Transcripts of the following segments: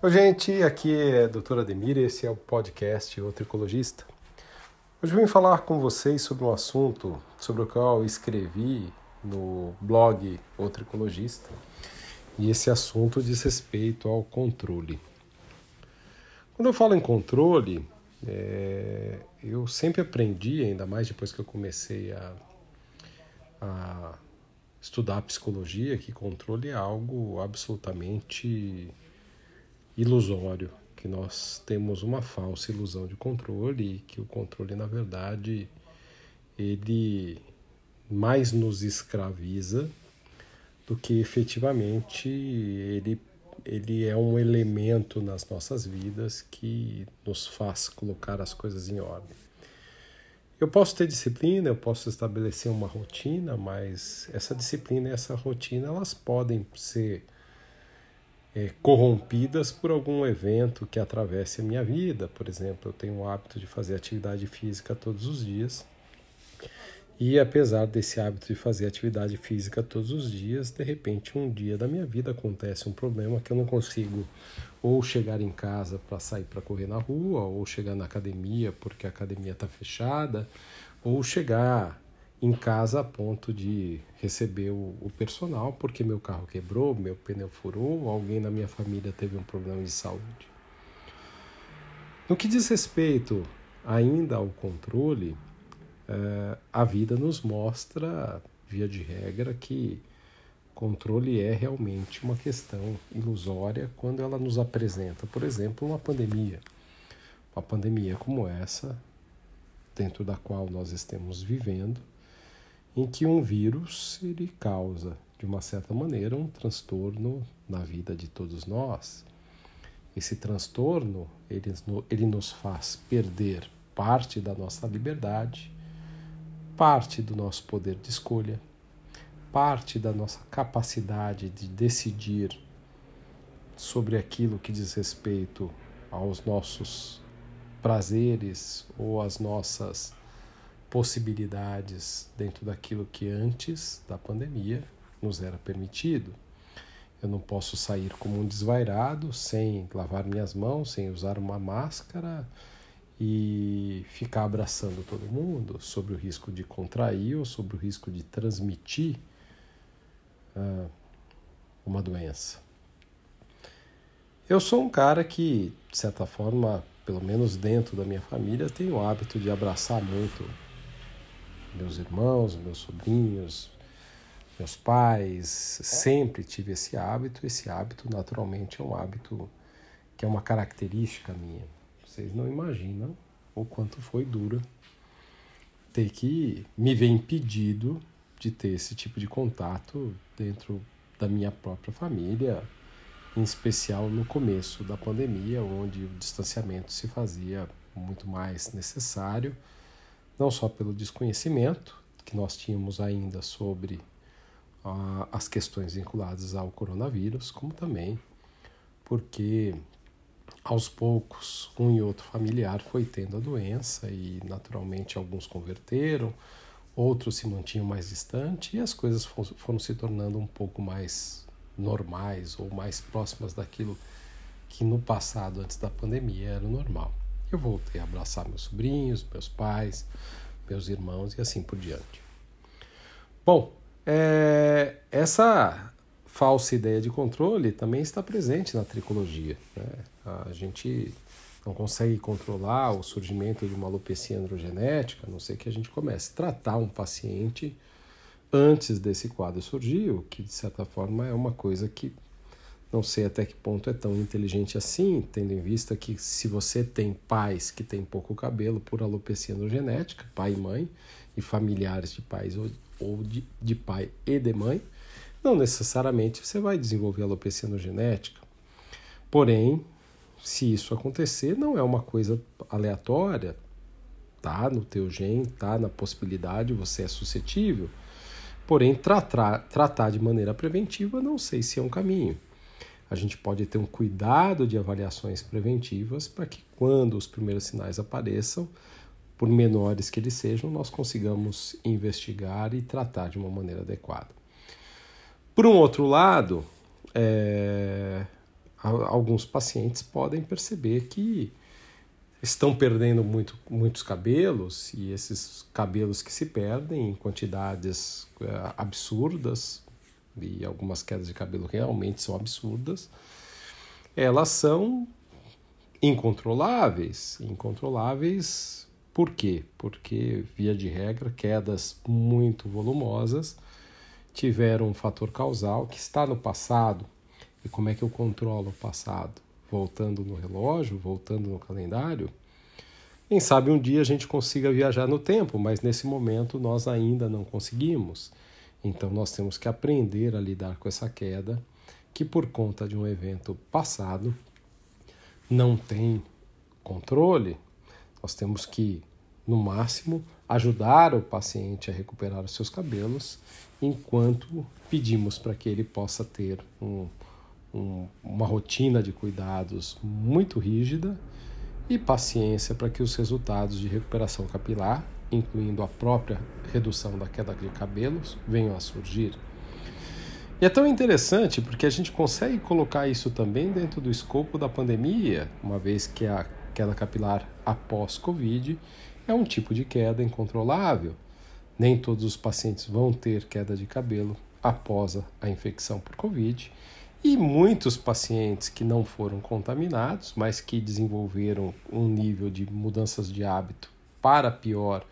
Oi, gente, aqui é a doutora e esse é o podcast O Tricologista. Hoje eu vim falar com vocês sobre um assunto sobre o qual eu escrevi no blog O Tricologista e esse assunto diz respeito ao controle. Quando eu falo em controle, é, eu sempre aprendi, ainda mais depois que eu comecei a, a estudar psicologia, que controle é algo absolutamente ilusório, que nós temos uma falsa ilusão de controle e que o controle, na verdade, ele mais nos escraviza do que efetivamente ele, ele é um elemento nas nossas vidas que nos faz colocar as coisas em ordem. Eu posso ter disciplina, eu posso estabelecer uma rotina, mas essa disciplina e essa rotina elas podem ser é, corrompidas por algum evento que atravesse a minha vida. Por exemplo, eu tenho o hábito de fazer atividade física todos os dias. E apesar desse hábito de fazer atividade física todos os dias, de repente um dia da minha vida acontece um problema que eu não consigo ou chegar em casa para sair para correr na rua, ou chegar na academia porque a academia está fechada, ou chegar em casa a ponto de receber o, o, personal porque meu carro quebrou, meu pneu furou, alguém na minha família teve um problema de saúde. No que diz respeito ainda ao controle, eh, a vida nos mostra, via de regra, que controle é realmente uma questão ilusória quando ela nos apresenta, por exemplo, uma pandemia. Uma pandemia como essa, dentro da qual nós estamos vivendo, em que um vírus ele causa, de uma certa maneira, um transtorno na vida de todos nós. Esse transtorno ele, ele nos faz perder parte da nossa liberdade, parte do nosso poder de escolha, parte da nossa capacidade de decidir sobre aquilo que diz respeito aos nossos prazeres ou às nossas possibilidades dentro daquilo que antes da pandemia nos era permitido. Eu não posso sair como um desvairado sem lavar minhas mãos, sem usar uma máscara e ficar abraçando todo mundo sobre o risco de contrair ou sobre o risco de transmitir uh, uma doença. Eu sou um cara que, de certa forma, pelo menos dentro da minha família, tem o hábito de abraçar muito meus irmãos, meus sobrinhos, meus pais, sempre tive esse hábito. Esse hábito, naturalmente, é um hábito que é uma característica minha. Vocês não imaginam o quanto foi dura ter que me ver impedido de ter esse tipo de contato dentro da minha própria família, em especial no começo da pandemia, onde o distanciamento se fazia muito mais necessário não só pelo desconhecimento que nós tínhamos ainda sobre ah, as questões vinculadas ao coronavírus, como também porque aos poucos um e outro familiar foi tendo a doença e naturalmente alguns converteram, outros se mantinham mais distante e as coisas foram se tornando um pouco mais normais ou mais próximas daquilo que no passado, antes da pandemia, era normal. Eu voltei a abraçar meus sobrinhos, meus pais, meus irmãos e assim por diante. Bom, é, essa falsa ideia de controle também está presente na tricologia. Né? A gente não consegue controlar o surgimento de uma alopecia androgenética, a não ser que a gente comece a tratar um paciente antes desse quadro surgir, o que de certa forma é uma coisa que não sei até que ponto é tão inteligente assim, tendo em vista que se você tem pais que têm pouco cabelo por alopecia genética, pai e mãe, e familiares de pais ou, ou de, de pai e de mãe, não necessariamente você vai desenvolver alopecia genética. Porém, se isso acontecer, não é uma coisa aleatória, tá no teu gene, tá na possibilidade, você é suscetível. Porém, tratar, tratar de maneira preventiva, não sei se é um caminho a gente pode ter um cuidado de avaliações preventivas para que, quando os primeiros sinais apareçam, por menores que eles sejam, nós consigamos investigar e tratar de uma maneira adequada. Por um outro lado, é... alguns pacientes podem perceber que estão perdendo muito, muitos cabelos e esses cabelos que se perdem em quantidades uh, absurdas e algumas quedas de cabelo realmente são absurdas, elas são incontroláveis. Incontroláveis por quê? Porque, via de regra, quedas muito volumosas tiveram um fator causal que está no passado. E como é que eu controlo o passado? Voltando no relógio, voltando no calendário? Quem sabe um dia a gente consiga viajar no tempo, mas nesse momento nós ainda não conseguimos. Então nós temos que aprender a lidar com essa queda, que por conta de um evento passado não tem controle. Nós temos que no máximo, ajudar o paciente a recuperar os seus cabelos, enquanto pedimos para que ele possa ter um, um, uma rotina de cuidados muito rígida e paciência para que os resultados de recuperação capilar, incluindo a própria redução da queda de cabelos, venham a surgir. E é tão interessante porque a gente consegue colocar isso também dentro do escopo da pandemia, uma vez que a queda capilar após Covid é um tipo de queda incontrolável. Nem todos os pacientes vão ter queda de cabelo após a infecção por Covid. E muitos pacientes que não foram contaminados, mas que desenvolveram um nível de mudanças de hábito para pior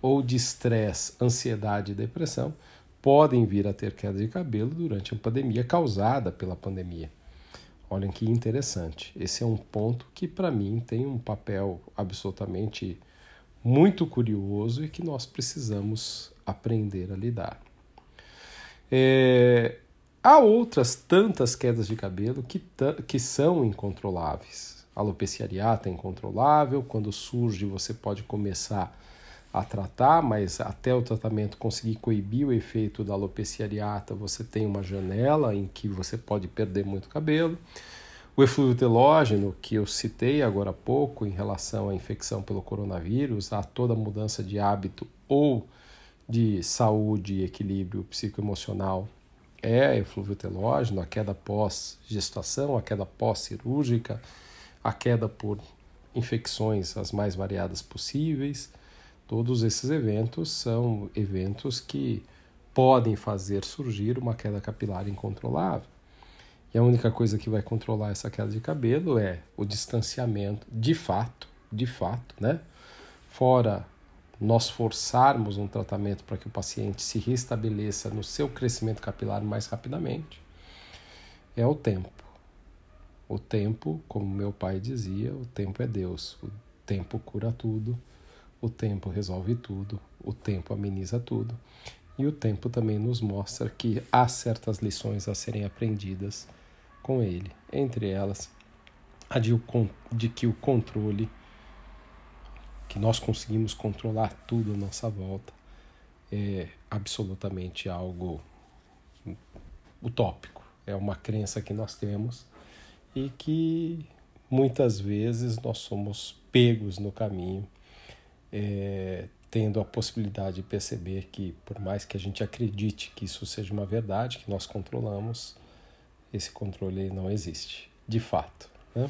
ou de estresse, ansiedade e depressão, podem vir a ter queda de cabelo durante a pandemia causada pela pandemia. Olhem que interessante. Esse é um ponto que, para mim, tem um papel absolutamente muito curioso e que nós precisamos aprender a lidar. É, há outras tantas quedas de cabelo que, que são incontroláveis. A alopecia areata é incontrolável, quando surge você pode começar a tratar, mas até o tratamento conseguir coibir o efeito da alopecia areata, você tem uma janela em que você pode perder muito cabelo. O eflúvio telógeno, que eu citei agora há pouco em relação à infecção pelo coronavírus, a toda mudança de hábito ou de saúde e equilíbrio psicoemocional é eflúvio telógeno, a queda pós-gestação, a queda pós-cirúrgica, a queda por infecções as mais variadas possíveis. Todos esses eventos são eventos que podem fazer surgir uma queda capilar incontrolável. E a única coisa que vai controlar essa queda de cabelo é o distanciamento, de fato, de fato, né? Fora nós forçarmos um tratamento para que o paciente se restabeleça no seu crescimento capilar mais rapidamente, é o tempo. O tempo, como meu pai dizia, o tempo é Deus. O tempo cura tudo, o tempo resolve tudo, o tempo ameniza tudo. E o tempo também nos mostra que há certas lições a serem aprendidas com ele, entre elas a de, de que o controle, que nós conseguimos controlar tudo à nossa volta, é absolutamente algo utópico. É uma crença que nós temos e que muitas vezes nós somos pegos no caminho, é, tendo a possibilidade de perceber que, por mais que a gente acredite que isso seja uma verdade, que nós controlamos, esse controle não existe, de fato. Né?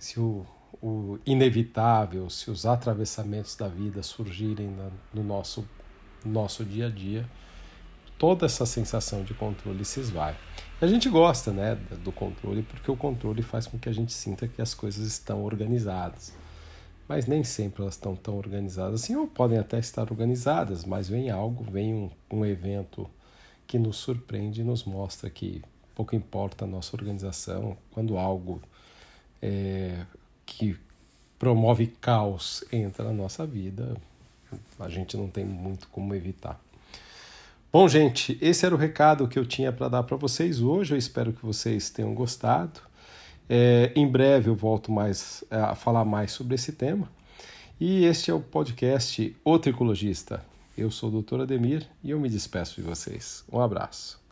Se o, o inevitável, se os atravessamentos da vida surgirem na, no nosso, nosso dia a dia, toda essa sensação de controle se esvai. a gente gosta né, do controle porque o controle faz com que a gente sinta que as coisas estão organizadas. Mas nem sempre elas estão tão organizadas assim, ou podem até estar organizadas, mas vem algo, vem um, um evento que nos surpreende e nos mostra que pouco importa a nossa organização, quando algo é, que promove caos entra na nossa vida, a gente não tem muito como evitar. Bom, gente, esse era o recado que eu tinha para dar para vocês hoje. Eu espero que vocês tenham gostado. É, em breve eu volto mais é, a falar mais sobre esse tema. E este é o podcast O Tricologista. Eu sou o Dr. Ademir e eu me despeço de vocês. Um abraço.